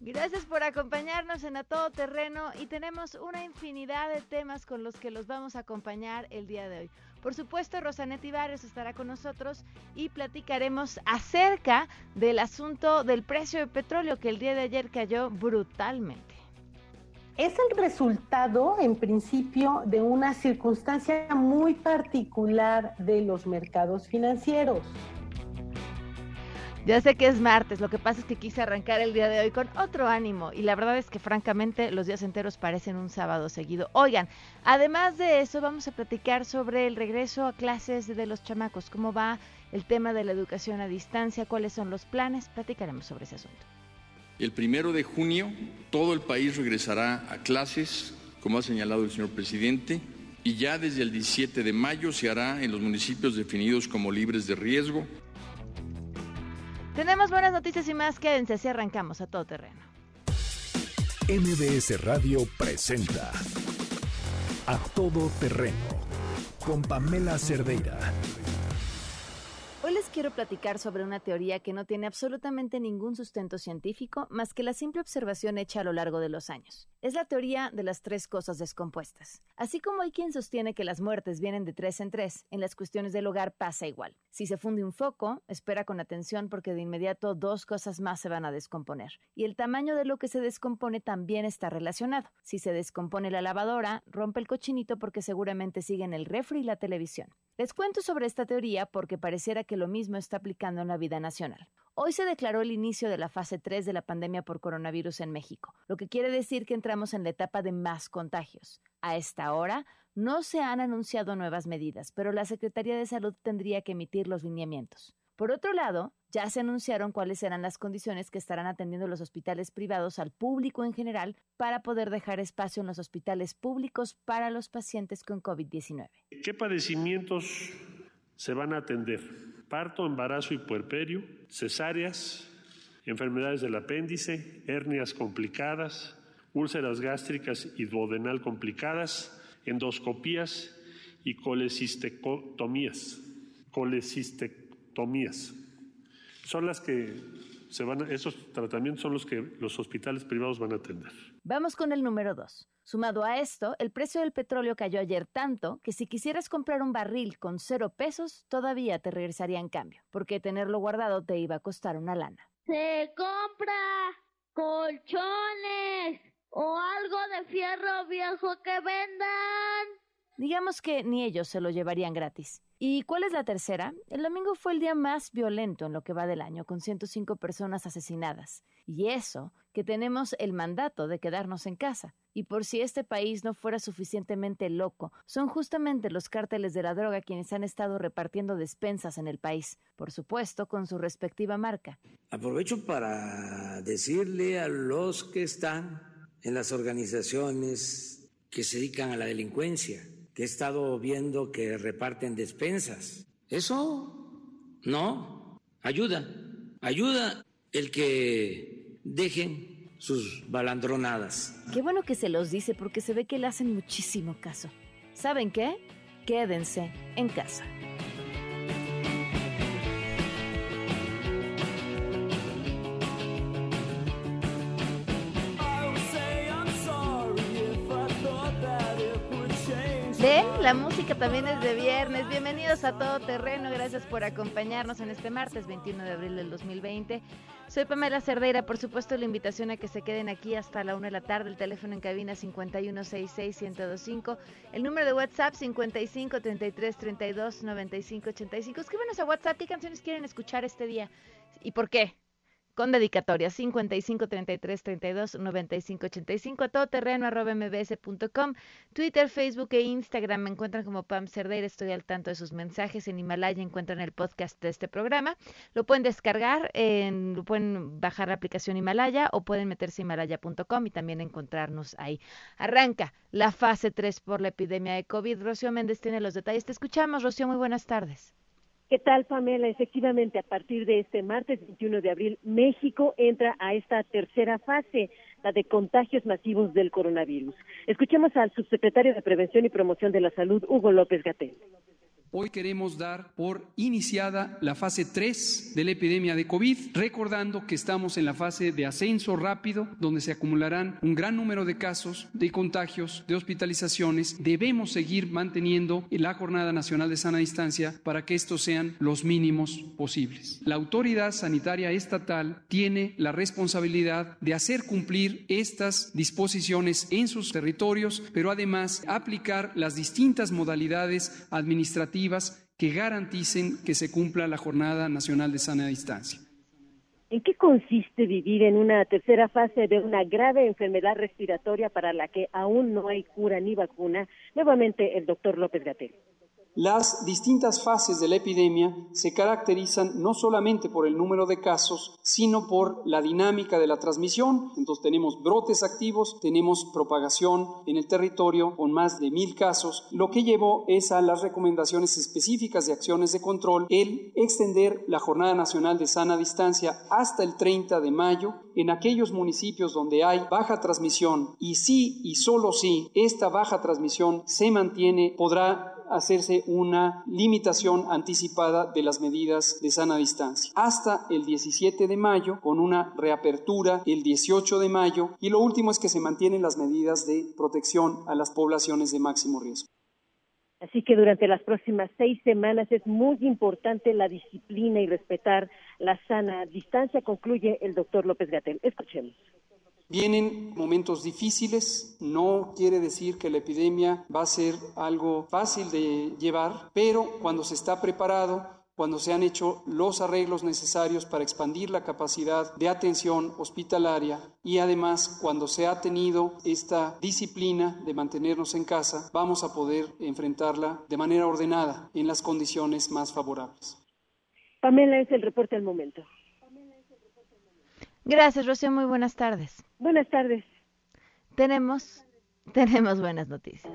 Gracias por acompañarnos en A Todo Terreno y tenemos una infinidad de temas con los que los vamos a acompañar el día de hoy. Por supuesto, Rosanet Ibarres estará con nosotros y platicaremos acerca del asunto del precio del petróleo que el día de ayer cayó brutalmente. Es el resultado, en principio, de una circunstancia muy particular de los mercados financieros. Ya sé que es martes, lo que pasa es que quise arrancar el día de hoy con otro ánimo y la verdad es que francamente los días enteros parecen un sábado seguido. Oigan, además de eso vamos a platicar sobre el regreso a clases de los chamacos, cómo va el tema de la educación a distancia, cuáles son los planes, platicaremos sobre ese asunto. El primero de junio todo el país regresará a clases, como ha señalado el señor presidente, y ya desde el 17 de mayo se hará en los municipios definidos como libres de riesgo tenemos buenas noticias y más. Quédense así arrancamos a todo terreno. MBS Radio presenta A Todo Terreno con Pamela Cerdeira. Hoy les quiero platicar sobre una teoría que no tiene absolutamente ningún sustento científico más que la simple observación hecha a lo largo de los años. Es la teoría de las tres cosas descompuestas. Así como hay quien sostiene que las muertes vienen de tres en tres, en las cuestiones del hogar pasa igual. Si se funde un foco, espera con atención porque de inmediato dos cosas más se van a descomponer. Y el tamaño de lo que se descompone también está relacionado. Si se descompone la lavadora, rompe el cochinito porque seguramente siguen el refri y la televisión. Les cuento sobre esta teoría porque pareciera que lo mismo está aplicando en la vida nacional. Hoy se declaró el inicio de la fase 3 de la pandemia por coronavirus en México, lo que quiere decir que entramos en la etapa de más contagios. A esta hora, no se han anunciado nuevas medidas, pero la Secretaría de Salud tendría que emitir los lineamientos. Por otro lado, ya se anunciaron cuáles serán las condiciones que estarán atendiendo los hospitales privados al público en general para poder dejar espacio en los hospitales públicos para los pacientes con COVID-19. ¿Qué padecimientos se van a atender? Parto, embarazo y puerperio, cesáreas, enfermedades del apéndice, hernias complicadas, úlceras gástricas y duodenal complicadas, endoscopías y colecistectomías. Colecistectomías. Son las que se van esos tratamientos son los que los hospitales privados van a atender. Vamos con el número dos. Sumado a esto, el precio del petróleo cayó ayer tanto que si quisieras comprar un barril con cero pesos, todavía te regresaría en cambio, porque tenerlo guardado te iba a costar una lana. Se compra colchones o algo de fierro viejo que vendan. Digamos que ni ellos se lo llevarían gratis. ¿Y cuál es la tercera? El domingo fue el día más violento en lo que va del año, con 105 personas asesinadas. Y eso, que tenemos el mandato de quedarnos en casa. Y por si este país no fuera suficientemente loco, son justamente los cárteles de la droga quienes han estado repartiendo despensas en el país, por supuesto con su respectiva marca. Aprovecho para decirle a los que están en las organizaciones que se dedican a la delincuencia, que he estado viendo que reparten despensas. Eso no ayuda. Ayuda el que dejen sus balandronadas. Qué bueno que se los dice porque se ve que le hacen muchísimo caso. ¿Saben qué? Quédense en casa. La música también es de viernes. Bienvenidos a Todo Terreno. Gracias por acompañarnos en este martes 21 de abril del 2020. Soy Pamela Cerdeira. Por supuesto, la invitación a que se queden aquí hasta la una de la tarde. El teléfono en cabina 5166-1025. El número de WhatsApp 55 33 32 95 85. Escríbanos a WhatsApp qué canciones quieren escuchar este día y por qué con dedicatoria 55 33 32 95 85 a todoterreno arroba mbs.com Twitter, Facebook e Instagram me encuentran como Pam Cerdeira, estoy al tanto de sus mensajes en Himalaya encuentran el podcast de este programa lo pueden descargar, en, lo pueden bajar la aplicación Himalaya o pueden meterse a himalaya.com y también encontrarnos ahí. Arranca la fase 3 por la epidemia de COVID Rocío Méndez tiene los detalles, te escuchamos Rocío, muy buenas tardes ¿Qué tal, Pamela? Efectivamente, a partir de este martes 21 de abril, México entra a esta tercera fase, la de contagios masivos del coronavirus. Escuchemos al subsecretario de Prevención y Promoción de la Salud, Hugo López Gatel. Hoy queremos dar por iniciada la fase 3 de la epidemia de COVID, recordando que estamos en la fase de ascenso rápido, donde se acumularán un gran número de casos, de contagios, de hospitalizaciones. Debemos seguir manteniendo la Jornada Nacional de Sana Distancia para que estos sean los mínimos posibles. La autoridad sanitaria estatal tiene la responsabilidad de hacer cumplir estas disposiciones en sus territorios, pero además aplicar las distintas modalidades administrativas que garanticen que se cumpla la Jornada Nacional de Sana Distancia. ¿En qué consiste vivir en una tercera fase de una grave enfermedad respiratoria para la que aún no hay cura ni vacuna? Nuevamente, el doctor López Gatel. Las distintas fases de la epidemia se caracterizan no solamente por el número de casos, sino por la dinámica de la transmisión. Entonces tenemos brotes activos, tenemos propagación en el territorio con más de mil casos, lo que llevó es a las recomendaciones específicas de acciones de control el extender la Jornada Nacional de Sana Distancia hasta el 30 de mayo en aquellos municipios donde hay baja transmisión y si y solo si esta baja transmisión se mantiene podrá hacerse una limitación anticipada de las medidas de sana distancia. Hasta el 17 de mayo, con una reapertura el 18 de mayo, y lo último es que se mantienen las medidas de protección a las poblaciones de máximo riesgo. Así que durante las próximas seis semanas es muy importante la disciplina y respetar la sana distancia, concluye el doctor López Gatel. Escuchemos. Vienen momentos difíciles, no quiere decir que la epidemia va a ser algo fácil de llevar, pero cuando se está preparado, cuando se han hecho los arreglos necesarios para expandir la capacidad de atención hospitalaria y además cuando se ha tenido esta disciplina de mantenernos en casa, vamos a poder enfrentarla de manera ordenada en las condiciones más favorables. Pamela es el reporte al momento. Gracias, Rocío. Muy buenas tardes. Buenas tardes. Tenemos, tenemos buenas noticias.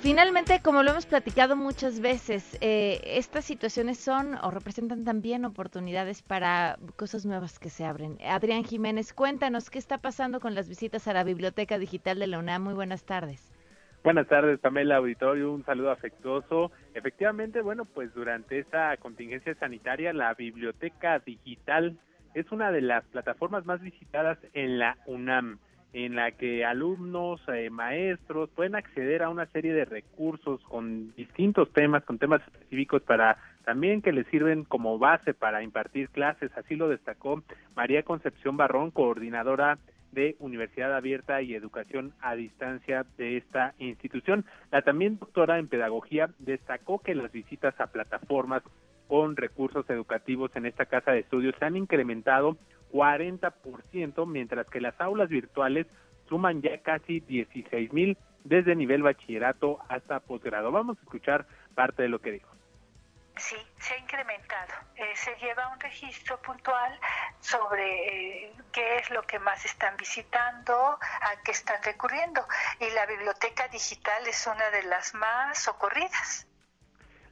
Finalmente, como lo hemos platicado muchas veces, eh, estas situaciones son o representan también oportunidades para cosas nuevas que se abren. Adrián Jiménez, cuéntanos qué está pasando con las visitas a la Biblioteca Digital de la UNAM. Muy buenas tardes. Buenas tardes, Pamela Auditorio, un saludo afectuoso. Efectivamente, bueno, pues durante esta contingencia sanitaria, la biblioteca digital es una de las plataformas más visitadas en la UNAM, en la que alumnos, eh, maestros pueden acceder a una serie de recursos con distintos temas, con temas específicos para también que les sirven como base para impartir clases. Así lo destacó María Concepción Barrón, coordinadora de Universidad Abierta y Educación a Distancia de esta institución. La también doctora en Pedagogía destacó que las visitas a plataformas con recursos educativos en esta casa de estudios se han incrementado 40%, mientras que las aulas virtuales suman ya casi 16 mil desde nivel bachillerato hasta posgrado. Vamos a escuchar parte de lo que dijo. Sí, se ha incrementado. Eh, se lleva un registro puntual sobre eh, qué es lo que más están visitando, a qué están recurriendo. Y la biblioteca digital es una de las más socorridas.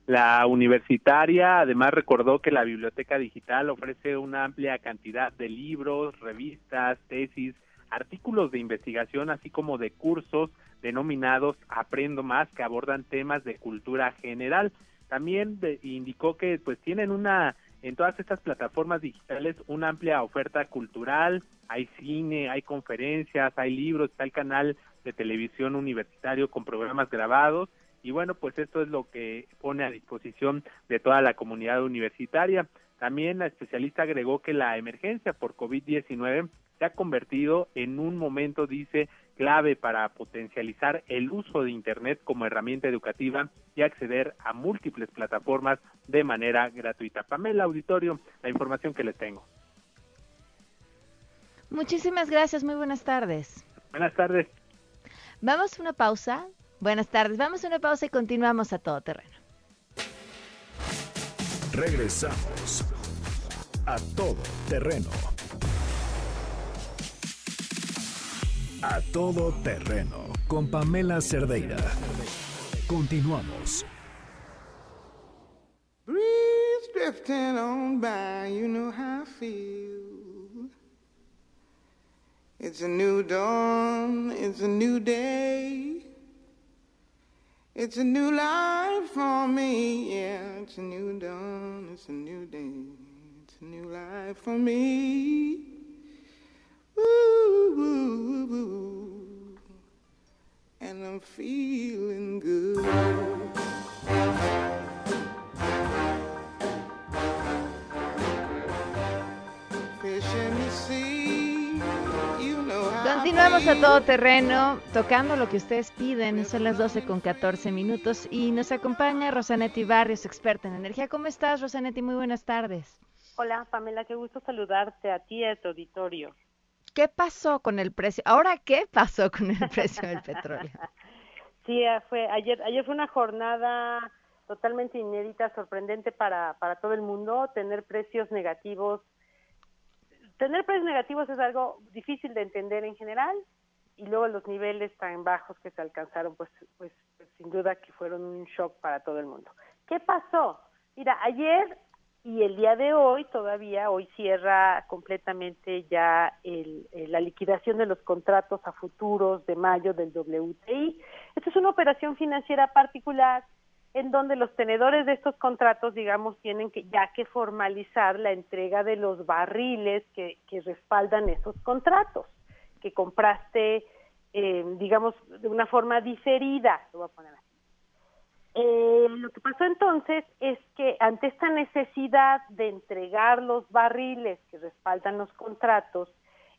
La universitaria además recordó que la biblioteca digital ofrece una amplia cantidad de libros, revistas, tesis, artículos de investigación, así como de cursos denominados Aprendo Más, que abordan temas de cultura general. También indicó que pues tienen una en todas estas plataformas digitales una amplia oferta cultural, hay cine, hay conferencias, hay libros, está el canal de televisión universitario con programas grabados y bueno, pues esto es lo que pone a disposición de toda la comunidad universitaria. También la especialista agregó que la emergencia por COVID-19 se ha convertido en un momento, dice, clave para potencializar el uso de Internet como herramienta educativa y acceder a múltiples plataformas de manera gratuita. Pamela Auditorio, la información que les tengo. Muchísimas gracias, muy buenas tardes. Buenas tardes. Vamos a una pausa. Buenas tardes, vamos a una pausa y continuamos a todo terreno. Regresamos a todo terreno. A todo terreno con Pamela Cerdeira. Continuamos. Breeze drifting on by, you know how I feel. It's a new dawn, it's a new day. It's a new life for me, yeah. It's a new dawn, it's a new day. It's a new life for me. Continuamos a todo terreno, tocando lo que ustedes piden. Son las 12 con 14 minutos y nos acompaña Rosanetti Barrios, experta en energía. ¿Cómo estás, Rosanetti? Muy buenas tardes. Hola, Pamela, qué gusto saludarte a ti y a tu auditorio. ¿Qué pasó con el precio? Ahora, ¿qué pasó con el precio del petróleo? Sí, eh, fue ayer ayer fue una jornada totalmente inédita, sorprendente para para todo el mundo, tener precios negativos. Tener precios negativos es algo difícil de entender en general y luego los niveles tan bajos que se alcanzaron, pues pues, pues sin duda que fueron un shock para todo el mundo. ¿Qué pasó? Mira, ayer y el día de hoy todavía, hoy cierra completamente ya el- la liquidación de los contratos a futuros de mayo del WTI. Esta es una operación financiera particular en donde los tenedores de estos contratos, digamos, tienen que ya que formalizar la entrega de los barriles que, respaldan esos contratos, que compraste, eh, digamos, de una forma diferida, lo voy a poner así. Eh, lo que pasó entonces es que ante esta necesidad de entregar los barriles que respaldan los contratos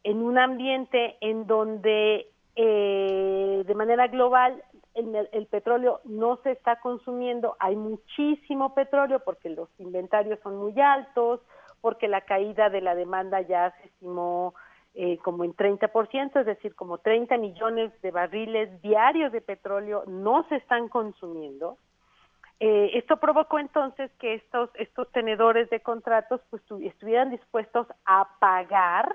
en un ambiente en donde eh, de manera global el, petróleo no se está consumiendo, hay muchísimo petróleo porque los inventarios son muy altos, porque la caída de la demanda ya se estimó eh, como en 30%, es decir, como 30 millones de barriles diarios de petróleo no se están consumiendo. Eh, esto provocó entonces que estos, estos tenedores de contratos pues, tu- estuvieran dispuestos a pagar,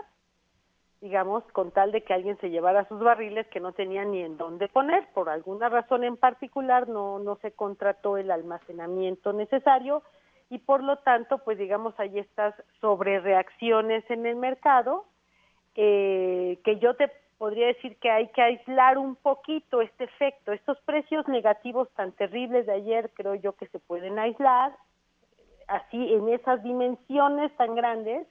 digamos, con tal de que alguien se llevara sus barriles que no tenían ni en dónde poner. Por alguna razón en particular no, no se contrató el almacenamiento necesario y por lo tanto, pues digamos, hay estas sobrereacciones en el mercado eh, que yo te podría decir que hay que aislar un poquito este efecto. Estos precios negativos tan terribles de ayer creo yo que se pueden aislar así en esas dimensiones tan grandes,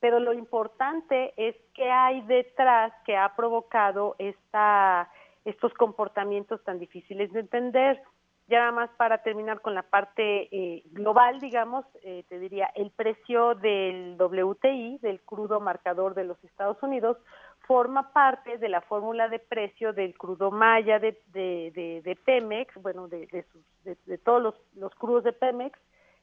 pero lo importante es que hay detrás que ha provocado esta, estos comportamientos tan difíciles de entender. Ya nada más para terminar con la parte eh, global, digamos, eh, te diría, el precio del WTI, del crudo marcador de los Estados Unidos, forma parte de la fórmula de precio del crudo maya de, de, de, Pemex, bueno, de, sus- de todos los, los crudos de Pemex,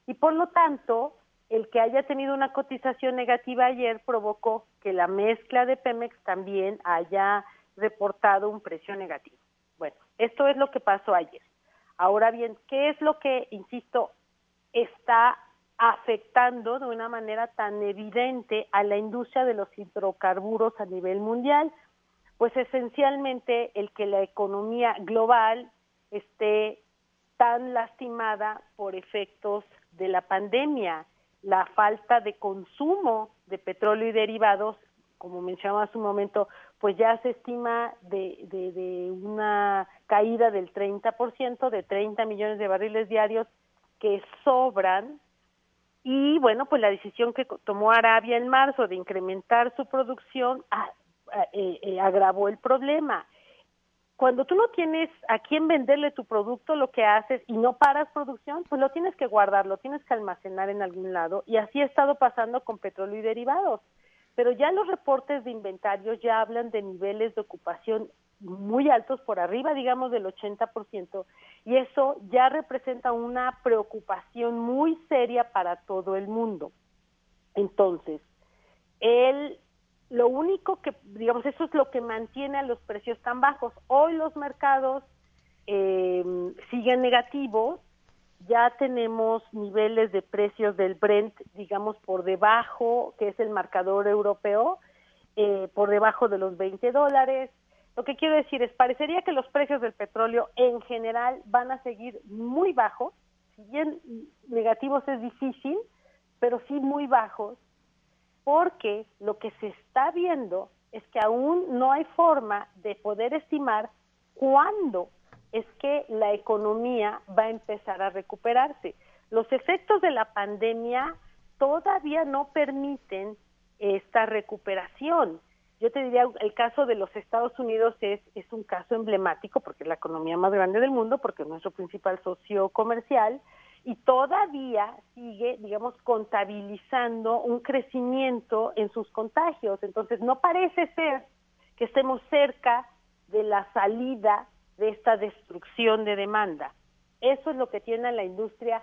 y por lo tanto, el que haya tenido una cotización negativa ayer provocó que la mezcla de Pemex también haya reportado un precio negativo. Bueno, esto es lo que pasó ayer. Ahora bien, ¿qué es lo que, insisto, está afectando de una manera tan evidente a la industria de los hidrocarburos a nivel mundial? Pues esencialmente el que la economía global esté tan lastimada por efectos de la pandemia, la falta de consumo de petróleo y derivados, como mencionaba hace un momento, pues ya se estima de, de, una caída del 30%, de 30 millones de barriles diarios que sobran. Y bueno, pues la decisión que tomó Arabia en marzo de incrementar su producción ah, ah, eh, eh, agravó el problema cuando tú no tienes a quién venderle tu producto, lo que haces y no paras producción, pues lo tienes que guardar, lo tienes que almacenar en algún lado y así ha estado pasando con petróleo y derivados. Pero ya los reportes de inventarios ya hablan de niveles de ocupación muy altos, por arriba, digamos, del 80%, y eso ya representa una preocupación muy seria para todo el mundo. Entonces, el lo único que, digamos, eso es lo que mantiene a los precios tan bajos. Hoy los mercados eh, siguen negativos, ya tenemos niveles de precios del Brent, digamos, por debajo, que es el marcador europeo, eh, por debajo de los 20 dólares. Lo que quiero decir es, parecería que los precios del petróleo en general van a seguir muy bajos, si bien negativos es difícil, pero sí muy bajos, porque lo que se está viendo es que aún no hay forma de poder estimar cuándo es que la economía va a empezar a recuperarse. Los efectos de la pandemia todavía no permiten esta recuperación. Yo te diría, el caso de los Estados Unidos es, es un caso emblemático porque es la economía más grande del mundo, porque es nuestro principal socio comercial y todavía sigue, digamos, contabilizando un crecimiento en sus contagios. Entonces, no parece ser que estemos cerca de la salida de esta destrucción de demanda. Eso es lo que tiene a la industria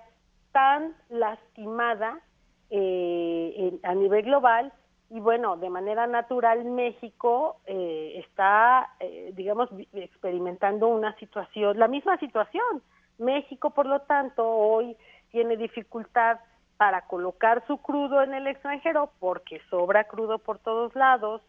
tan lastimada eh, a nivel global y bueno, de manera natural México eh, está, eh, digamos, experimentando una situación, la misma situación. México, por lo tanto, hoy tiene dificultad para colocar su crudo en el extranjero porque sobra crudo por todos lados,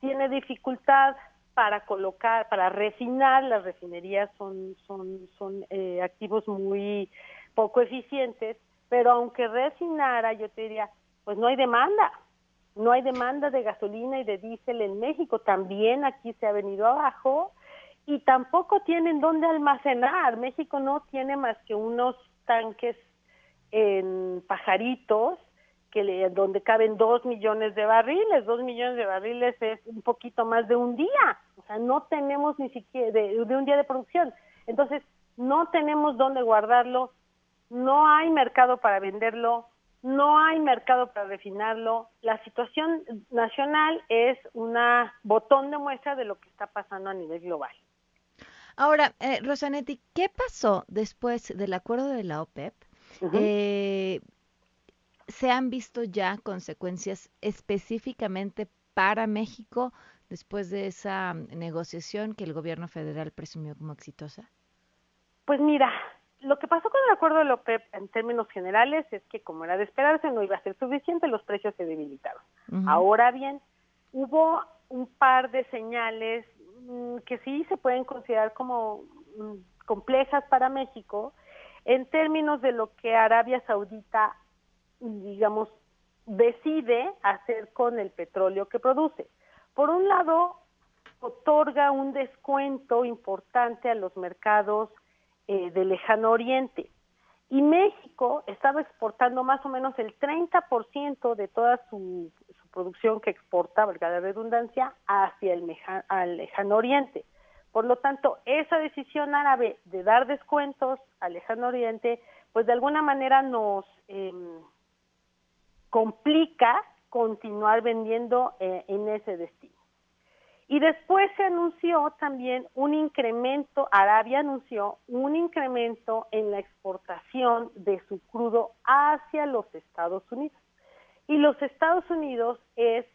tiene dificultad para colocar, para refinar, las refinerías son, son, son eh, activos muy poco eficientes, pero aunque refinara, yo te diría, pues no hay demanda, no hay demanda de gasolina y de diésel en México, también aquí se ha venido abajo y tampoco tienen dónde almacenar. México no tiene más que unos tanques en pajaritos que le, donde caben dos millones de barriles, dos millones de barriles es un poquito más de un día, o sea, no tenemos ni siquiera de, un día de producción, entonces no tenemos dónde guardarlo, no hay mercado para venderlo, no hay mercado para refinarlo, la situación nacional es una botón de muestra de lo que está pasando a nivel global. Ahora, eh, Rosanetti, ¿qué pasó después del acuerdo de la OPEP? eh, ¿Se han visto ya consecuencias específicamente para México después de esa negociación que el gobierno federal presumió como exitosa? Pues mira, lo que pasó con el acuerdo de la OPEP en términos generales es que como era de esperarse no iba a ser suficiente, los precios se debilitaron. Ahora bien, hubo un par de señales mm, que sí se pueden considerar como mm, complejas para México en términos de lo que Arabia Saudita digamos, decide hacer con el petróleo que produce. Por un lado, otorga un descuento importante a los mercados eh, del lejano oriente. Y México estaba exportando más o menos el 30% de toda su, producción que exporta, valga la redundancia, hacia el lejano oriente. Por lo tanto, esa decisión árabe de dar descuentos al lejano oriente, pues de alguna manera nos, em, complica continuar vendiendo eh, en ese destino. Y después se anunció también un incremento, Arabia anunció un incremento en la exportación de su crudo hacia los Estados Unidos. Y los Estados Unidos es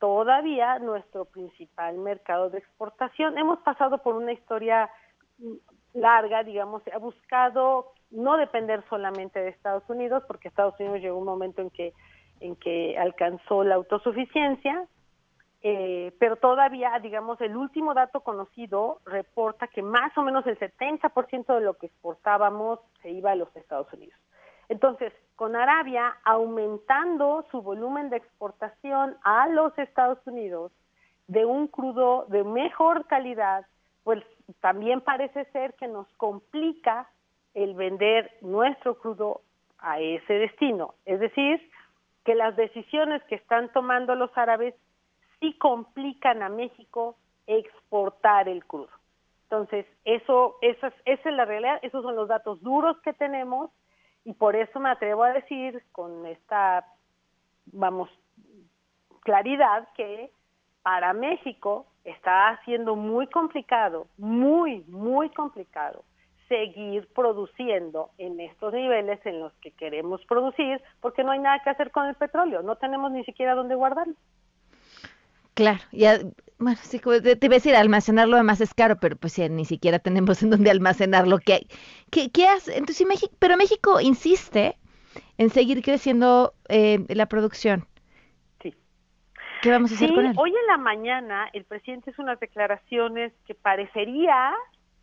todavía nuestro principal mercado de exportación. Hemos pasado por una historia larga, digamos, ha buscado no depender solamente de Estados Unidos, porque Estados Unidos llegó un momento en que, en que alcanzó la autosuficiencia, eh, pero todavía, digamos, el último dato conocido reporta que más o menos el 70% de lo que exportábamos se iba a los Estados Unidos. Entonces, con Arabia aumentando su volumen de exportación a los Estados Unidos de un crudo de mejor calidad, pues también parece ser que nos complica el vender nuestro crudo a ese destino. Es decir, que las decisiones que están tomando los árabes sí complican a México exportar el crudo. Entonces, eso, eso es, esa es la realidad, esos son los datos duros que tenemos y por eso me atrevo a decir con esta, vamos, claridad que para México está siendo muy complicado, muy, muy complicado seguir produciendo en estos niveles en los que queremos producir, porque no hay nada que hacer con el petróleo, no tenemos ni siquiera dónde guardarlo. Claro, ya, bueno, sí, te, iba a decir, almacenarlo además es caro, pero pues ya ni siquiera tenemos en dónde almacenar lo que hay. ¿Qué, qué hace? Entonces, México, pero México insiste en seguir creciendo eh, la producción. Sí. ¿Qué vamos a hacer sí, con él? Hoy en la mañana el presidente hizo unas declaraciones que parecería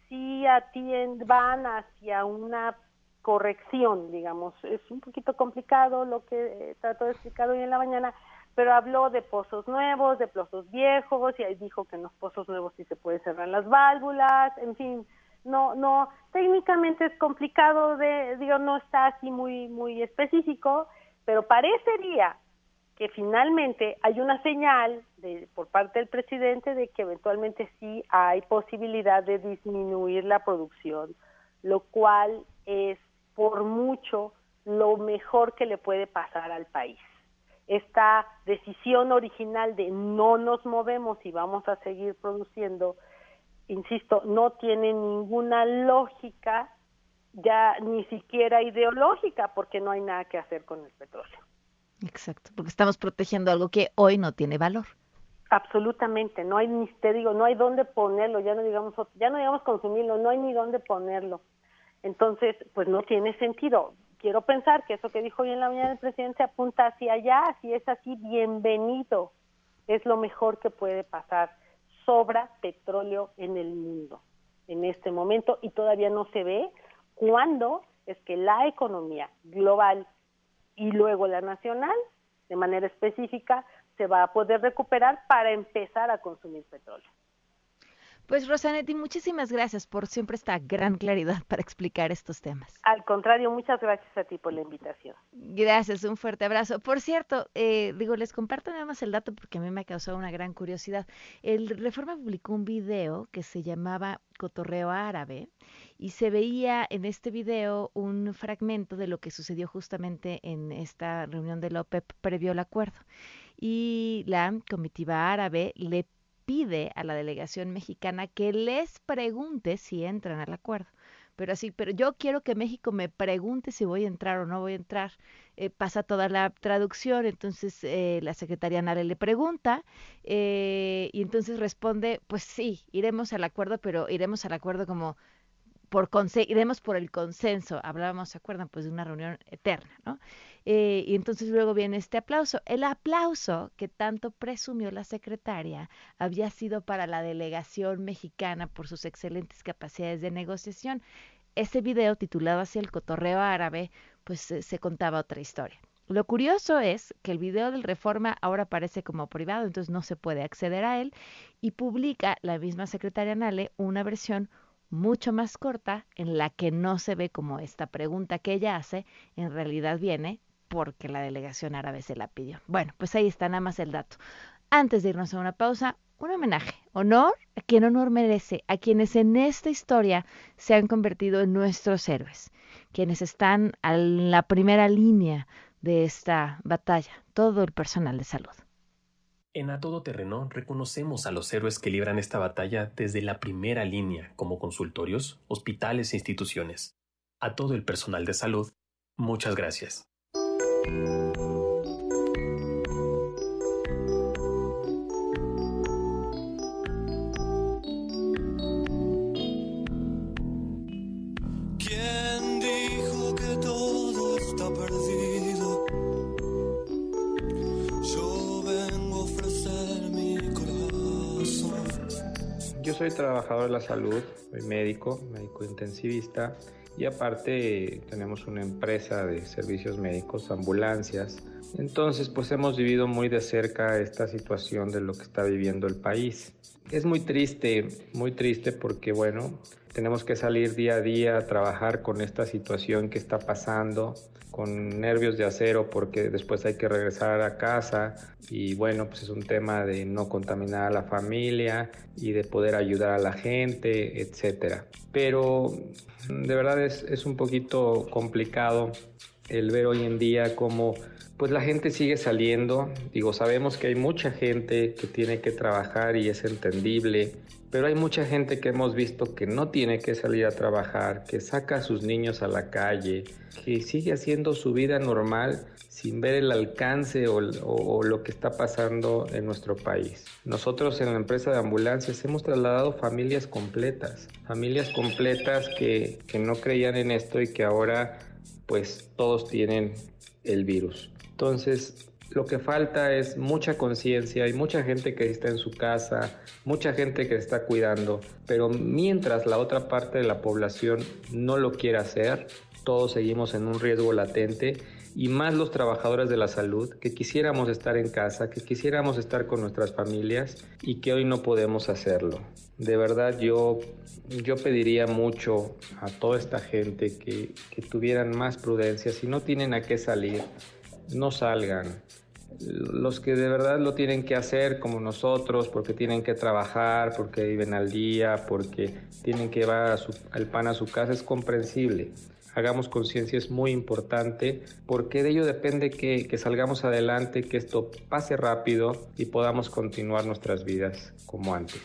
sí atienden, van hacia una corrección, digamos. Es un poquito complicado lo que eh, trato de explicar hoy en la mañana, pero habló de pozos nuevos, de pozos viejos, y ahí dijo que en los pozos nuevos sí se puede cerrar las válvulas, en fin, no, no, técnicamente es complicado de, digo, no está así muy, muy específico, pero parecería que finalmente hay una señal de, por parte del presidente de que eventualmente sí hay posibilidad de disminuir la producción, lo cual es por mucho lo mejor que le puede pasar al país. Esta decisión original de no nos movemos y vamos a seguir produciendo, insisto, no tiene ninguna lógica, ya ni siquiera ideológica, porque no hay nada que hacer con el petróleo. Exacto, porque estamos protegiendo algo que hoy no tiene valor. Absolutamente, no hay ni te digo, no hay dónde ponerlo, ya no digamos ya no digamos consumirlo, no hay ni dónde ponerlo. Entonces, pues no tiene sentido. Quiero pensar que eso que dijo hoy en la mañana el presidente apunta hacia allá, si es así, bienvenido. Es lo mejor que puede pasar. Sobra petróleo en el mundo en este momento y todavía no se ve cuándo es que la economía global y luego la nacional, de manera específica, se va a poder recuperar para empezar a consumir petróleo. Pues Rosanetti, muchísimas gracias por siempre esta gran claridad para explicar estos temas. Al contrario, muchas gracias a ti por la invitación. Gracias, un fuerte abrazo. Por cierto, eh, digo, les comparto nada más el dato porque a mí me ha causado una gran curiosidad. El Reforma publicó un video que se llamaba Cotorreo Árabe y se veía en este video un fragmento de lo que sucedió justamente en esta reunión de la OPEP previo al acuerdo. Y la comitiva árabe le pide a la delegación mexicana que les pregunte si entran al acuerdo. Pero así, pero yo quiero que México me pregunte si voy a entrar o no voy a entrar. Eh, pasa toda la traducción, entonces eh, la secretaria Nare le pregunta eh, y entonces responde, pues sí, iremos al acuerdo, pero iremos al acuerdo como por iremos por el consenso. Hablábamos, ¿se acuerdan? Pues de una reunión eterna, ¿no? Eh, y entonces luego viene este aplauso. El aplauso que tanto presumió la secretaria había sido para la delegación mexicana por sus excelentes capacidades de negociación. Ese video titulado así El cotorreo árabe, pues se contaba otra historia. Lo curioso es que el video del Reforma ahora aparece como privado, entonces no se puede acceder a él, y publica la misma secretaria Nale una versión mucho más corta en la que no se ve como esta pregunta que ella hace en realidad viene porque la delegación árabe se la pidió. Bueno, pues ahí está nada más el dato. Antes de irnos a una pausa, un homenaje, honor a quien honor merece, a quienes en esta historia se han convertido en nuestros héroes, quienes están en la primera línea de esta batalla, todo el personal de salud. En A Todo Terreno reconocemos a los héroes que libran esta batalla desde la primera línea, como consultorios, hospitales e instituciones. A todo el personal de salud, muchas gracias. Yo vengo a ofrecer mi corazón. Yo soy trabajador de la salud, soy médico, médico intensivista y aparte tenemos una empresa de servicios médicos, ambulancias. Entonces pues hemos vivido muy de cerca esta situación de lo que está viviendo el país. Es muy triste, muy triste porque bueno, tenemos que salir día a día a trabajar con esta situación que está pasando, con nervios de acero porque después hay que regresar a casa y bueno, pues es un tema de no contaminar a la familia y de poder ayudar a la gente, etcétera. Pero de verdad es, es un poquito complicado el ver hoy en día cómo pues la gente sigue saliendo. Digo, sabemos que hay mucha gente que tiene que trabajar y es entendible, pero hay mucha gente que hemos visto que no tiene que salir a trabajar, que saca a sus niños a la calle, que sigue haciendo su vida normal sin ver el alcance o, lo que está pasando en nuestro país. Nosotros en la empresa de ambulancias hemos trasladado familias completas, familias completas que, que no creían en esto y que ahora pues todos tienen el virus. Entonces, Lo que falta es mucha conciencia, hay mucha gente que está en su casa, mucha gente que está cuidando, pero mientras la otra parte de la población no lo quiere hacer, todos seguimos en un riesgo latente y más los trabajadores de la salud que quisiéramos estar en casa, que quisiéramos estar con nuestras familias y que hoy no podemos hacerlo. De verdad yo, yo pediría mucho a toda esta gente que, que tuvieran más prudencia. Si no tienen a qué salir, no salgan. Los que de verdad lo tienen que hacer como nosotros, porque tienen que trabajar, porque viven al día, porque tienen que llevar a su, el pan a su casa, es comprensible hagamos conciencia es muy importante porque de ello depende que, salgamos adelante, que esto pase rápido y podamos continuar nuestras vidas como antes.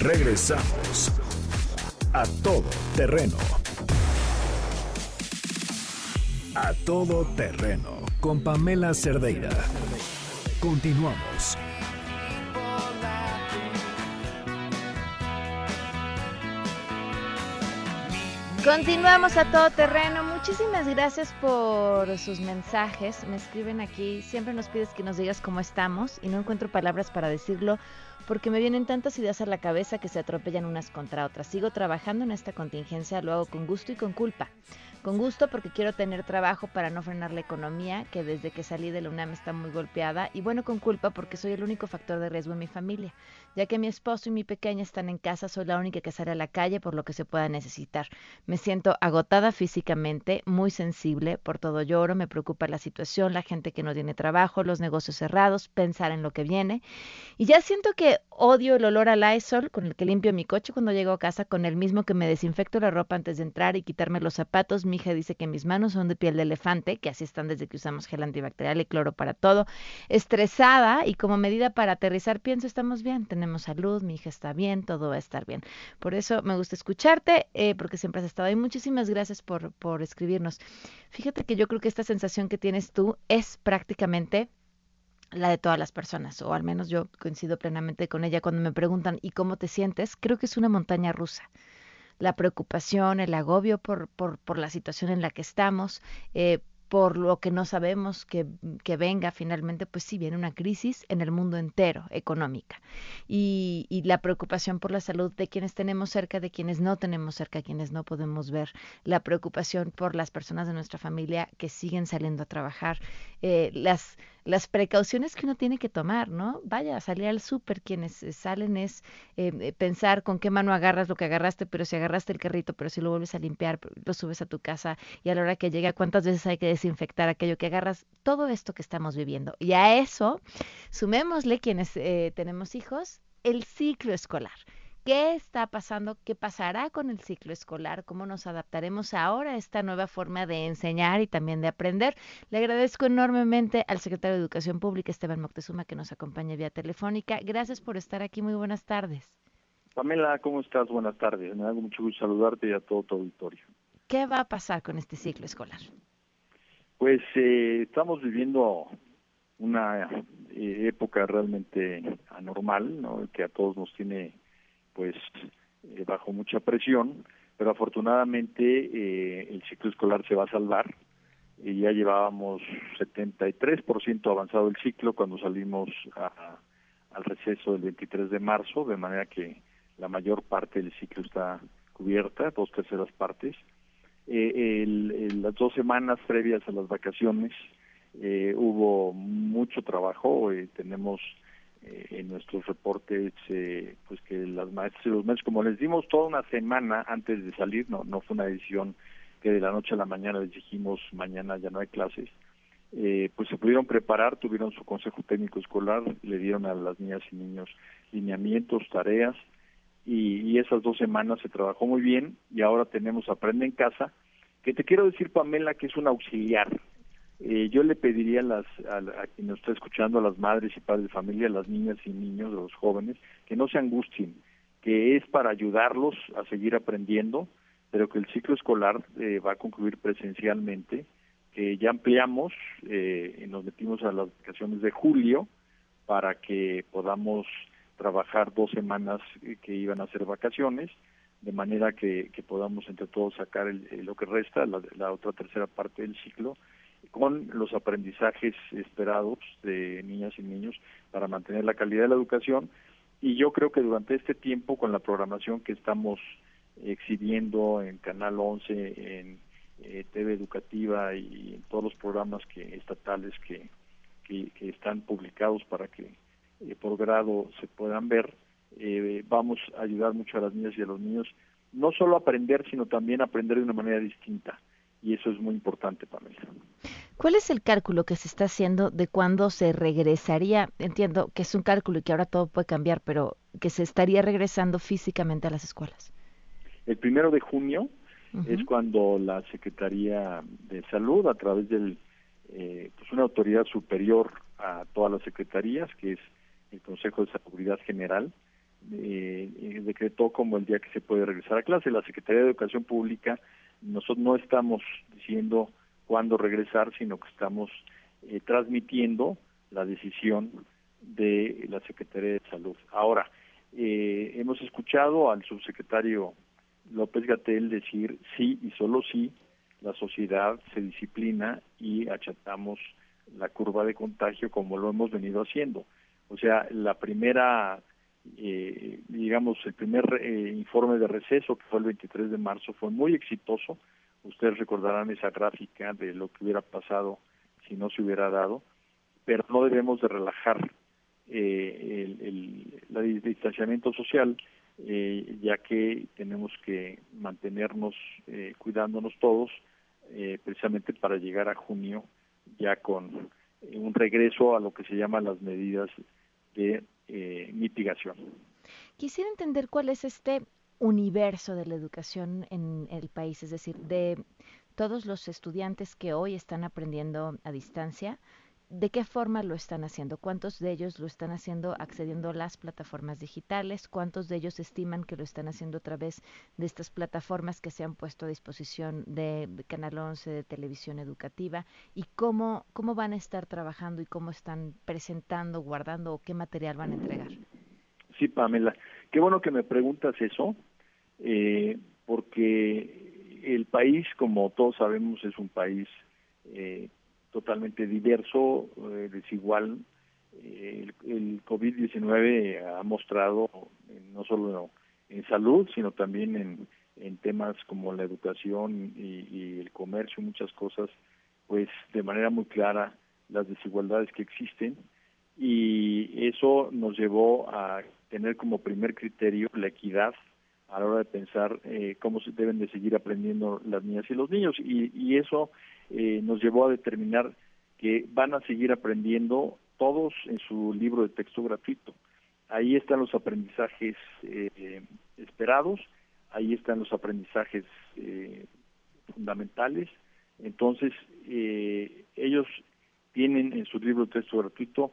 Regresamos a todo terreno. A todo terreno con Pamela Cerdeira. Continuamos. Continuamos a todo terreno. Muchísimas gracias por sus mensajes. Me escriben aquí. Siempre nos pides que nos digas cómo estamos y no encuentro palabras para decirlo porque me vienen tantas ideas a la cabeza que se atropellan unas contra otras. Sigo trabajando en esta contingencia, lo hago con gusto y con culpa. Con gusto porque quiero tener trabajo para no frenar la economía, que desde que salí de la UNAM está muy golpeada, y bueno, con culpa porque soy el único factor de riesgo en mi familia. Ya que mi esposo y mi pequeña están en casa, soy la única que sale a la calle por lo que se pueda necesitar. Me siento agotada físicamente, muy sensible, por todo lloro, me preocupa la situación, la gente que no tiene trabajo, los negocios cerrados, pensar en lo que viene. Y ya siento que odio el olor al Lysol con el que limpio mi coche cuando llego a casa, con el mismo que me desinfecto la ropa antes de entrar y quitarme los zapatos. Mi hija dice que mis manos son de piel de elefante, que así están desde que usamos gel antibacterial y cloro para todo. Estresada y como medida para aterrizar pienso estamos bien, tenemos salud, mi hija está bien, todo va a estar bien. Por eso me gusta escucharte, eh, porque siempre has estado ahí. Muchísimas gracias por, por escribirnos. Fíjate que yo creo que esta sensación que tienes tú es prácticamente la de todas las personas, o al menos yo coincido plenamente con ella cuando me preguntan ¿y cómo te sientes? Creo que es una montaña rusa. La preocupación, el agobio por, por, por la situación en la que estamos, eh, por lo que no sabemos que, que, venga finalmente, pues sí viene una crisis en el mundo entero económica. Y, y, la preocupación por la salud de quienes tenemos cerca, de quienes no tenemos cerca, quienes no podemos ver, la preocupación por las personas de nuestra familia que siguen saliendo a trabajar, eh, las las precauciones que uno tiene que tomar, ¿no? Vaya, salir al súper, quienes eh, salen es eh, pensar con qué mano agarras lo que agarraste, pero si agarraste el carrito, pero si lo vuelves a limpiar, lo subes a tu casa y a la hora que llega, cuántas veces hay que desinfectar aquello que agarras, todo esto que estamos viviendo. Y a eso, sumémosle quienes eh, tenemos hijos, el ciclo escolar qué está pasando, qué pasará con el ciclo escolar, cómo nos adaptaremos ahora a esta nueva forma de enseñar y también de aprender. Le agradezco enormemente al secretario de Educación Pública, Esteban Moctezuma, que nos acompaña vía telefónica. Gracias por estar aquí. Muy buenas tardes. Pamela, ¿cómo estás? Buenas tardes. Me da mucho gusto saludarte y a todo tu auditorio. ¿Qué va a pasar con este ciclo escolar? Pues eh, estamos viviendo una eh, época realmente anormal, ¿no? que a todos nos tiene pues eh, bajo mucha presión, pero afortunadamente eh, el ciclo escolar se va a salvar. Y ya llevábamos 73% avanzado el ciclo cuando salimos a, al receso del 23 de marzo, de manera que la mayor parte del ciclo está cubierta, dos terceras partes. Eh, el, el, las dos semanas previas a las vacaciones eh, hubo mucho trabajo, eh, tenemos eh, en nuestros reportes eh, pues que las maestras y los maestros como les dimos toda una semana antes de salir no no fue una decisión que de la noche a la mañana les dijimos mañana ya no hay clases eh, pues se pudieron preparar tuvieron su consejo técnico escolar le dieron a las niñas y niños lineamientos tareas y, y esas dos semanas se trabajó muy bien y ahora tenemos aprende en casa que te quiero decir Pamela que es un auxiliar eh, yo le pediría a, las, a, quien nos está escuchando, a las madres y padres de familia, a las niñas y niños, a los jóvenes, que no se angustien, que es para ayudarlos a seguir aprendiendo, pero que el ciclo escolar eh, va a concluir presencialmente, que ya ampliamos, eh, nos metimos a las vacaciones de julio para que podamos trabajar dos semanas que iban a ser vacaciones, de manera que, podamos entre todos sacar el- lo que resta, la, la otra tercera parte del ciclo, con los aprendizajes esperados de niñas y niños para mantener la calidad de la educación. Y yo creo que durante este tiempo, con la programación que estamos exhibiendo en Canal 11, en eh, TV Educativa y en todos los programas que estatales que, que, están publicados para que eh, por grado se puedan ver, eh, vamos a ayudar mucho a las niñas y a los niños, no solo a aprender, sino también a aprender de una manera distinta. Y eso es muy importante, Pamela. ¿Cuál es el cálculo que se está haciendo de cuándo se regresaría? Entiendo que es un cálculo y que ahora todo puede cambiar, pero que se estaría regresando físicamente a las escuelas. El primero de junio es cuando la Secretaría de Salud, a través del eh, pues una autoridad superior a todas las secretarías, que es el Consejo de Seguridad General, eh, eh, decretó como el día que se puede regresar a clase. La Secretaría de Educación Pública, nosotros no estamos diciendo cuándo regresar, sino que estamos eh, transmitiendo la decisión de la Secretaría de Salud. Ahora, eh, hemos escuchado al subsecretario López Gatel decir sí y solo sí la sociedad se disciplina y achatamos la curva de contagio como lo hemos venido haciendo. O sea, la primera, eh, digamos, el primer eh, informe de receso que fue el 23 de marzo fue muy exitoso. Ustedes recordarán esa gráfica de lo que hubiera pasado si no se hubiera dado, pero no debemos de relajar eh, el, el, distanciamiento social, eh, ya que tenemos que mantenernos eh, cuidándonos todos, eh, precisamente para llegar a junio ya con un regreso a lo que se llaman las medidas de eh, mitigación. Quisiera entender cuál es este universo de la educación en el país, es decir, de todos los estudiantes que hoy están aprendiendo a distancia, ¿de qué forma lo están haciendo? ¿Cuántos de ellos lo están haciendo accediendo a las plataformas digitales? ¿Cuántos de ellos estiman que lo están haciendo a través de estas plataformas que se han puesto a disposición de, Canal 11, de televisión educativa? ¿Y cómo, cómo van a estar trabajando y cómo están presentando, guardando o qué material van a entregar? Sí, Pamela, qué bueno que me preguntas eso, eh, porque el país, como todos sabemos, es un país eh, totalmente diverso, eh, desigual. Eh, el, el COVID-19 ha mostrado, eh, no solo en salud, sino también en, en temas como la educación y, y el comercio, muchas cosas, pues de manera muy clara las desigualdades que existen y eso nos llevó a tener como primer criterio la equidad a la hora de pensar eh, cómo se deben de seguir aprendiendo las niñas y los niños y, y eso eh, nos llevó a determinar que van a seguir aprendiendo todos en su libro de texto gratuito. Ahí están los aprendizajes eh, esperados, ahí están los aprendizajes eh, fundamentales. Entonces, eh, ellos tienen en su libro de texto gratuito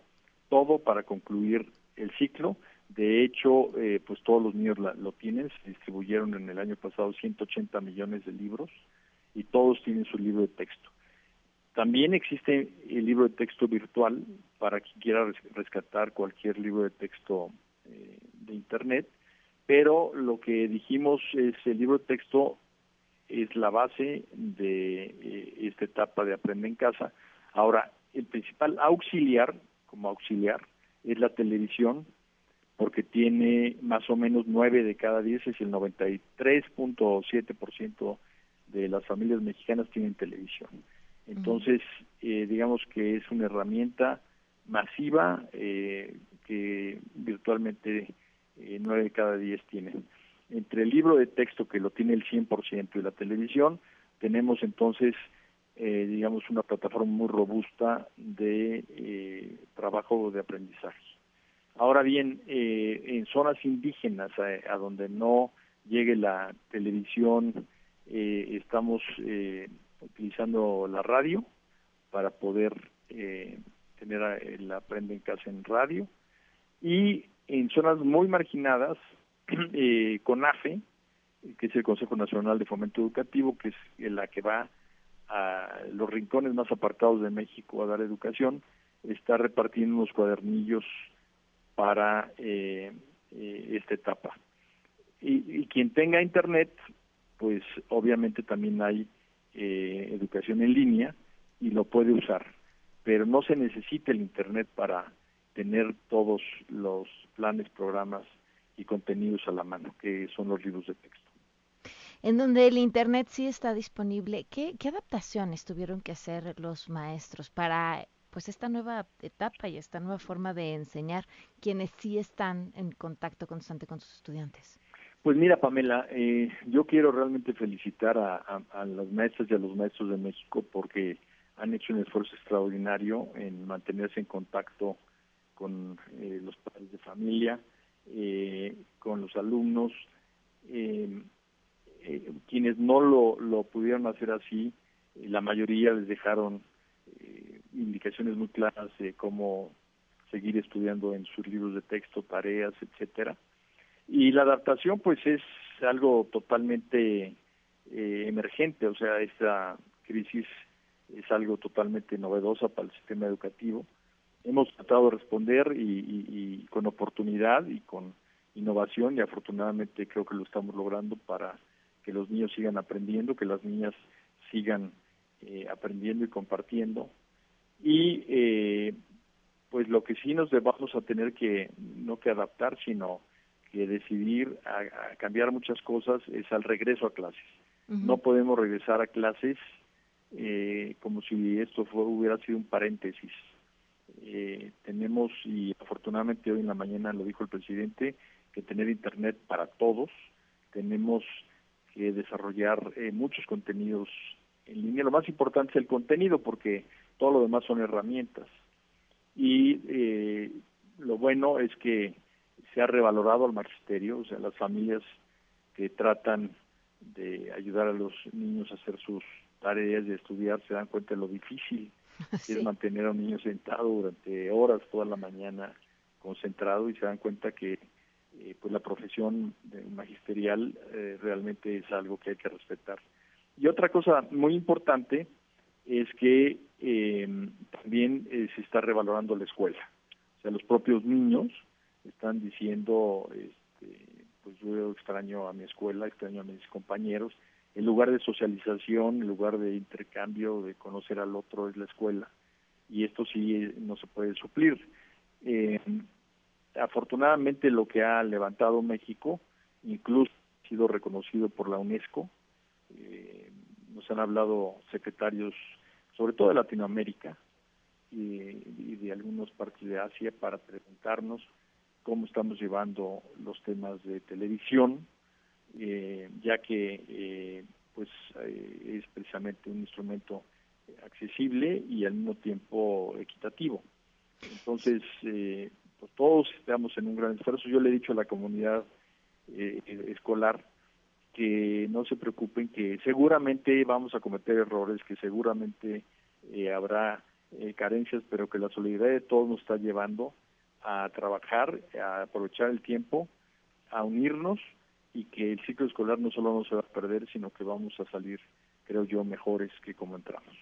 todo para concluir el ciclo. De hecho, eh, pues todos los niños la- lo tienen. Se distribuyeron en el año pasado 180 millones de libros y todos tienen su libro de texto. También existe el libro de texto virtual para quien quiera res- rescatar cualquier libro de texto eh, de Internet, pero lo que dijimos es el libro de texto es la base de eh, esta etapa de Aprende en Casa. Ahora, el principal auxiliar, como auxiliar, es la televisión, porque tiene más o menos nueve de cada diez, es el 93.7% de las familias mexicanas tienen televisión. Entonces, eh, digamos que es una herramienta masiva eh, que virtualmente eh, nueve de cada diez tienen. Entre el libro de texto que lo tiene el 100% y la televisión, tenemos entonces, eh, digamos, una plataforma muy robusta de eh, trabajo de aprendizaje. Ahora bien, eh, en zonas indígenas, a, a donde no llegue la televisión, eh, estamos eh, utilizando la radio para poder eh, tener a- el aprende en casa en radio. Y en zonas muy marginadas eh, CONAFE que es el Consejo Nacional de Fomento Educativo que es la que va a los rincones más apartados de México a dar educación está repartiendo unos cuadernillos para eh, eh, esta etapa. Y, quien tenga internet, pues obviamente también hay eh, educación en línea y lo puede usar, pero no se necesita el internet para tener todos los planes, programas y contenidos a la mano, que son los libros de texto. En donde el Internet sí está disponible, ¿qué, qué adaptaciones tuvieron que hacer los maestros para pues esta nueva etapa y esta nueva forma de enseñar quienes sí están en contacto constante con sus estudiantes? Pues mira, Pamela, eh, yo quiero realmente felicitar a, las maestras y a los maestros de México porque han hecho un esfuerzo extraordinario en mantenerse en contacto con eh, los padres de familia, eh, con los alumnos. Eh, eh, quienes no lo, lo pudieron hacer así, la mayoría les dejaron indicaciones muy claras de cómo seguir estudiando en sus libros de texto, tareas, etcétera. Y la adaptación, pues, es algo totalmente emergente, o sea, esta crisis es algo totalmente novedosa para el sistema educativo hemos tratado de responder y, con oportunidad y con innovación y afortunadamente creo que lo estamos logrando para que los niños sigan aprendiendo, que las niñas sigan eh, aprendiendo y compartiendo. Y eh, pues lo que sí nos vamos a tener que, no que adaptar, sino que decidir a, cambiar muchas cosas es al regreso a clases. No podemos regresar a clases eh, como si esto hubiera sido un paréntesis eh, tenemos, y afortunadamente hoy en la mañana lo dijo el presidente, que tener Internet para todos, tenemos que desarrollar eh, muchos contenidos en línea. Lo más importante es el contenido porque todo lo demás son herramientas. Y eh, lo bueno es que se ha revalorado al magisterio, o sea, las familias que tratan de ayudar a los niños a hacer sus tareas y estudiar se dan cuenta de lo difícil es mantener a un niño sentado durante horas toda la mañana concentrado y se dan cuenta que eh, pues la profesión magisterial eh, realmente es algo que hay que respetar. Y otra cosa muy importante es que em, también eh, se está revalorando la escuela. O sea, los propios niños están diciendo, este, pues yo extraño a mi escuela, extraño a mis compañeros, el lugar de socialización, el lugar de intercambio, de conocer al otro es la escuela, y esto sí no se puede suplir. Eh, afortunadamente lo que ha levantado México, incluso ha sido reconocido por la UNESCO, eh, nos han hablado secretarios, sobre todo de Latinoamérica y, y de algunos partes de Asia, para preguntarnos cómo estamos llevando los temas de televisión, eh, ya que eh, pues eh, es precisamente un instrumento accesible y al mismo tiempo equitativo. Entonces, pues todos estamos en un gran esfuerzo. Yo le he dicho a la comunidad escolar que no se preocupen, que seguramente vamos a cometer errores, que seguramente habrá carencias, pero que la solidaridad de todos nos está llevando a trabajar, a aprovechar el tiempo, a unirnos y que el ciclo escolar no solo no se va a perder, sino que vamos a salir, creo yo, mejores que como entramos.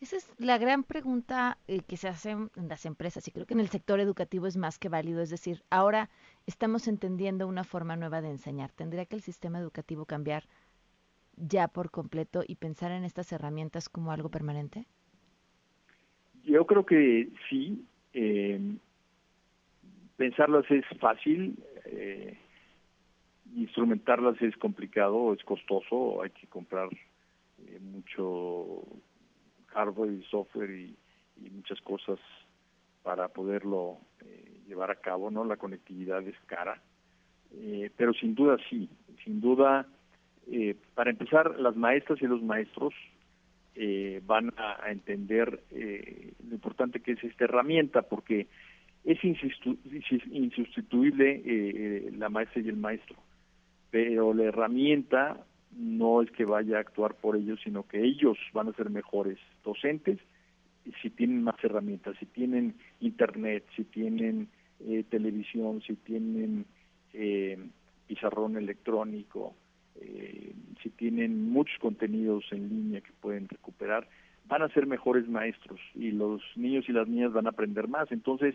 Esa es la gran pregunta eh, que se hace en las empresas y creo que en el sector educativo es más que válido. Es decir, ahora estamos entendiendo una forma nueva de enseñar. ¿Tendría que el sistema educativo cambiar ya por completo y pensar en estas herramientas como algo permanente? Yo creo que sí. Eh, pensarlas es fácil. Eh, instrumentarlas es complicado, es costoso, hay que comprar eh, mucho hardware y software y, muchas cosas para poderlo eh, llevar a cabo, ¿no? La conectividad es cara, eh, pero sin duda sí, sin duda, para empezar, las maestras y los maestros van a, entender lo importante que es esta herramienta, porque es insustituible la maestra y el maestro pero la herramienta no es que vaya a actuar por ellos, sino que ellos van a ser mejores docentes si tienen más herramientas, si tienen internet, si tienen eh, televisión, si tienen eh, pizarrón electrónico, eh, si tienen muchos contenidos en línea que pueden recuperar, van a ser mejores maestros y los niños y las niñas van a aprender más. Entonces,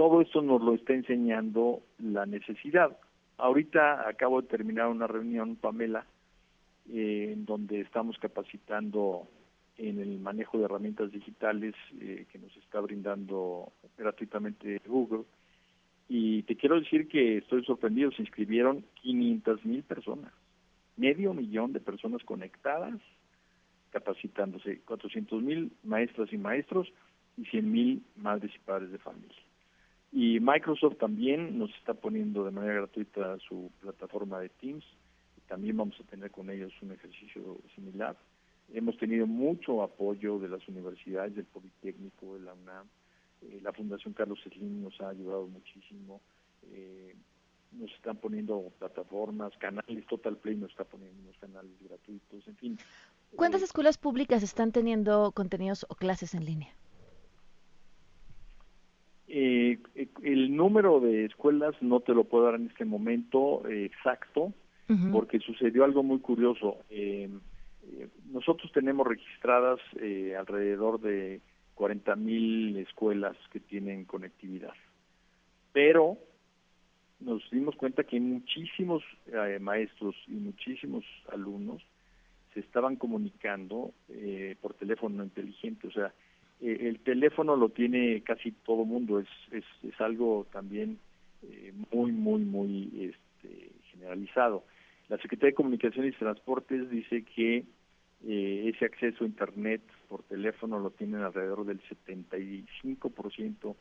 todo esto nos lo está enseñando la necesidad ahorita acabo de terminar una reunión, Pamela, eh, en donde estamos capacitando en el manejo de herramientas digitales eh, que nos está brindando gratuitamente Google. Y te quiero decir que estoy sorprendido, se inscribieron 500 mil personas, medio millón de personas conectadas, capacitándose, 400 mil maestras y maestros y 100 mil madres y padres de familia. Y Microsoft también nos está poniendo de manera gratuita su plataforma de Teams. También vamos a tener con ellos un ejercicio similar. Hemos tenido mucho apoyo de las universidades, del Politécnico, de la UNAM. Eh, la Fundación Carlos Slim nos ha ayudado muchísimo. Eh, nos están poniendo plataformas, canales, Total Play nos está poniendo unos canales gratuitos, en fin. ¿Cuántas escuelas públicas están teniendo contenidos o clases en línea? Eh, el número de escuelas no te lo puedo dar en este momento eh, exacto, porque sucedió algo muy curioso. Eh, eh, nosotros tenemos registradas alrededor de 40 mil escuelas que tienen conectividad, pero nos dimos cuenta que muchísimos maestros y muchísimos alumnos se estaban comunicando por teléfono inteligente, o sea, eh, el teléfono lo tiene casi todo mundo, es, es, es algo también eh, muy, muy, muy este, generalizado. La Secretaría de Comunicaciones y Transportes dice que eh, ese acceso a Internet por teléfono lo tienen alrededor del 75%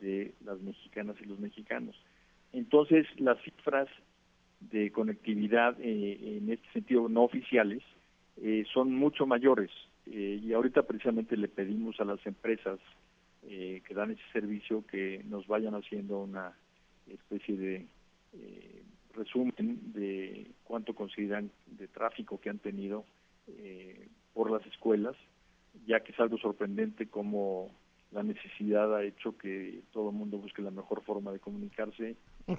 de las mexicanas y los mexicanos. Entonces, las cifras de conectividad en este sentido no oficiales son mucho mayores. Eh, y ahorita precisamente le pedimos a las empresas eh, que dan ese servicio que nos vayan haciendo una especie de eh, resumen de cuánto consideran de tráfico que han tenido por las escuelas, ya que es algo sorprendente como la necesidad ha hecho que todo el mundo busque la mejor forma de comunicarse y,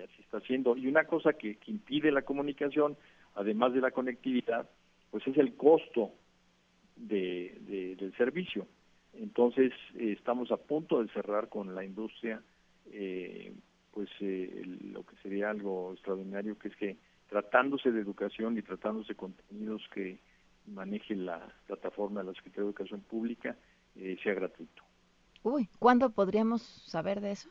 así está haciendo. Y una cosa que, que impide la comunicación, además de la conectividad, pues es el costo de, del servicio. Entonces, eh, estamos a punto de cerrar con la industria, eh, pues eh, lo que sería algo extraordinario, que es que tratándose de educación y tratándose de contenidos que maneje la plataforma de la Secretaría de Educación Pública, sea gratuito. Uy, ¿cuándo podríamos saber de eso?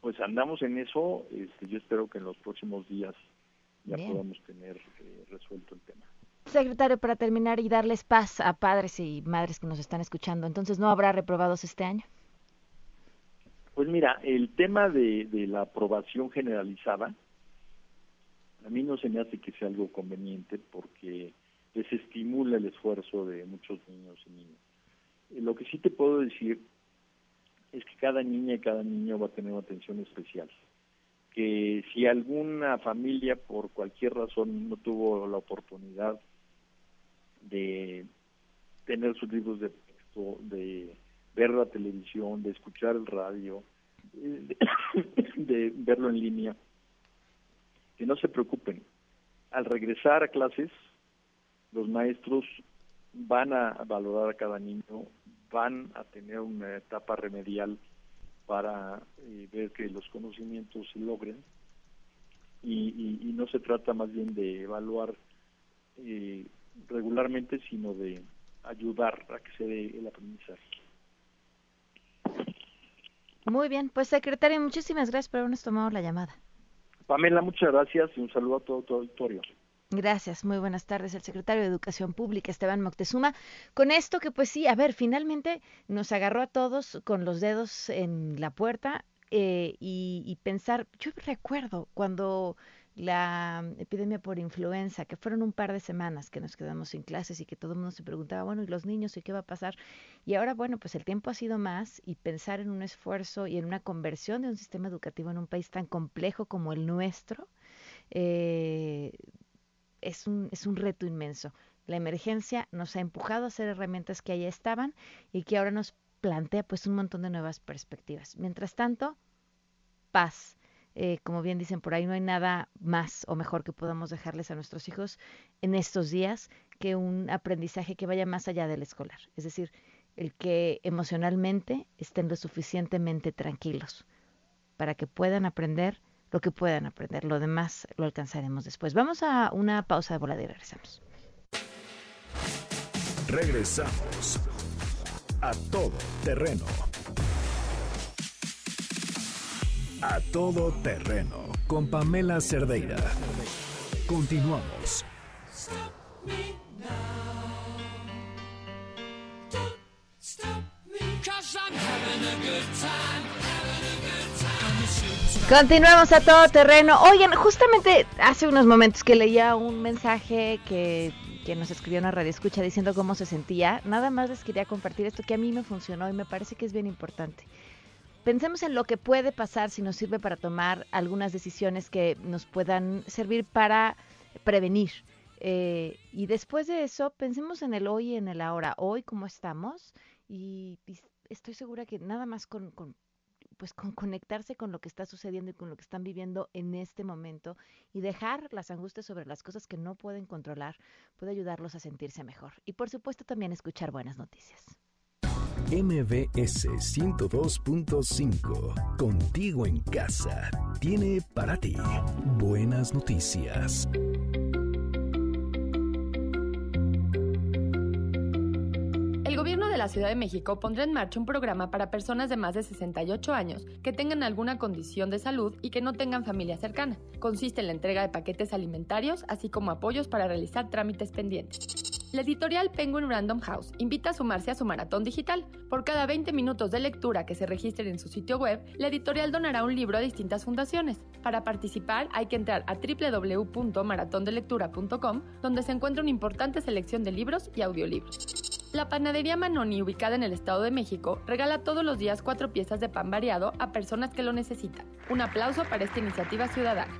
Pues andamos en eso, este, yo espero que en los próximos días ya podamos tener resuelto el tema. Secretario, para terminar y darles paz a padres y madres que nos están escuchando, entonces no habrá reprobados este año. Pues mira, el tema de, la aprobación generalizada, a mí no se me hace que sea algo conveniente porque desestimula el esfuerzo de muchos niños y niñas. Eh, lo que sí te puedo decir es que cada niña y cada niño va a tener una atención especial. Que si alguna familia por cualquier razón no tuvo la oportunidad de tener sus libros de texto, de ver la televisión, de escuchar el radio, de, verlo en línea. Que no se preocupen. Al regresar a clases, los maestros van a valorar a cada niño, van a tener una etapa remedial para eh, ver que los conocimientos se logren y, y, no se trata más bien de evaluar eh, regularmente, sino de ayudar a que se dé el aprendizaje. Muy bien, pues secretario, muchísimas gracias por habernos tomado la llamada. Pamela, muchas gracias y un saludo a todo tu auditorio. Gracias, muy buenas tardes. El secretario de Educación Pública, Esteban Moctezuma, con esto que pues sí, a ver, finalmente nos agarró a todos con los dedos en la puerta eh, y, y pensar, yo recuerdo cuando la epidemia por influenza, que fueron un par de semanas que nos quedamos sin clases y que todo el mundo se preguntaba, bueno, ¿y los niños y qué va a pasar? Y ahora, bueno, pues el tiempo ha sido más y pensar en un esfuerzo y en una conversión de un sistema educativo en un país tan complejo como el nuestro eh, es, un, es un reto inmenso. La emergencia nos ha empujado a hacer herramientas que allá estaban y que ahora nos plantea pues un montón de nuevas perspectivas. Mientras tanto, paz eh, como bien dicen por ahí, no hay nada más o mejor que podamos dejarles a nuestros hijos en estos días que un aprendizaje que vaya más allá del escolar. Es decir, el que emocionalmente estén lo suficientemente tranquilos para que puedan aprender lo que puedan aprender. Lo demás lo alcanzaremos después. Vamos a una pausa de volada y regresamos. Regresamos a todo terreno. A todo terreno con Pamela Cerdeira. Continuamos. Continuamos a todo terreno. Oigan, justamente hace unos momentos que leía un mensaje que, que nos escribió una radio escucha diciendo cómo se sentía. Nada más les quería compartir esto que a mí me funcionó y me parece que es bien importante. Pensemos en lo que puede pasar si nos sirve para tomar algunas decisiones que nos puedan servir para prevenir. Eh, y después de eso, pensemos en el hoy y en el ahora. Hoy, cómo estamos. Y, estoy segura que nada más con, con pues con conectarse con lo que está sucediendo y con lo que están viviendo en este momento y dejar las angustias sobre las cosas que no pueden controlar puede ayudarlos a sentirse mejor. Y por supuesto también escuchar buenas noticias. MBS 102.5, contigo en casa, tiene para ti buenas noticias. El gobierno de la Ciudad de México pondrá en marcha un programa para personas de más de 68 años que tengan alguna condición de salud y que no tengan familia cercana. Consiste en la entrega de paquetes alimentarios, así como apoyos para realizar trámites pendientes. La editorial Penguin Random House invita a sumarse a su maratón digital. Por cada 20 minutos de lectura que se registren en su sitio web, la editorial donará un libro a distintas fundaciones. Para participar hay que entrar a www.maratondelectura.com, donde se encuentra una importante selección de libros y audiolibros. La panadería Manoni, ubicada en el Estado de México, regala todos los días cuatro piezas de pan variado a personas que lo necesitan. Un aplauso para esta iniciativa ciudadana.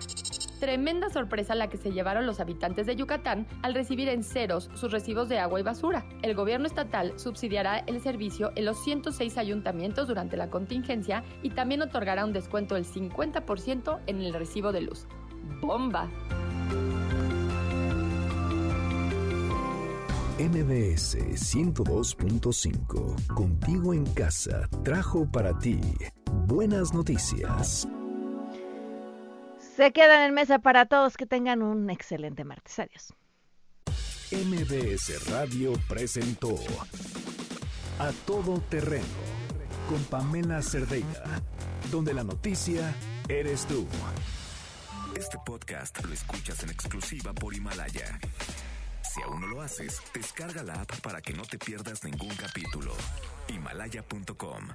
Tremenda sorpresa la que se llevaron los habitantes de Yucatán al recibir en ceros sus recibos de agua y basura. El gobierno estatal subsidiará el servicio en los 106 ayuntamientos durante la contingencia y también otorgará un descuento del 50% en el recibo de luz. ¡Bomba! MBS 102.5, contigo en casa, trajo para ti buenas noticias. Se quedan en mesa para todos. Que tengan un excelente martes. Adiós. MBS Radio presentó A Todo Terreno con Pamela Cerdeira, donde la noticia eres tú. Este podcast lo escuchas en exclusiva por Himalaya. Si aún no lo haces, descarga la app para que no te pierdas ningún capítulo. Himalaya.com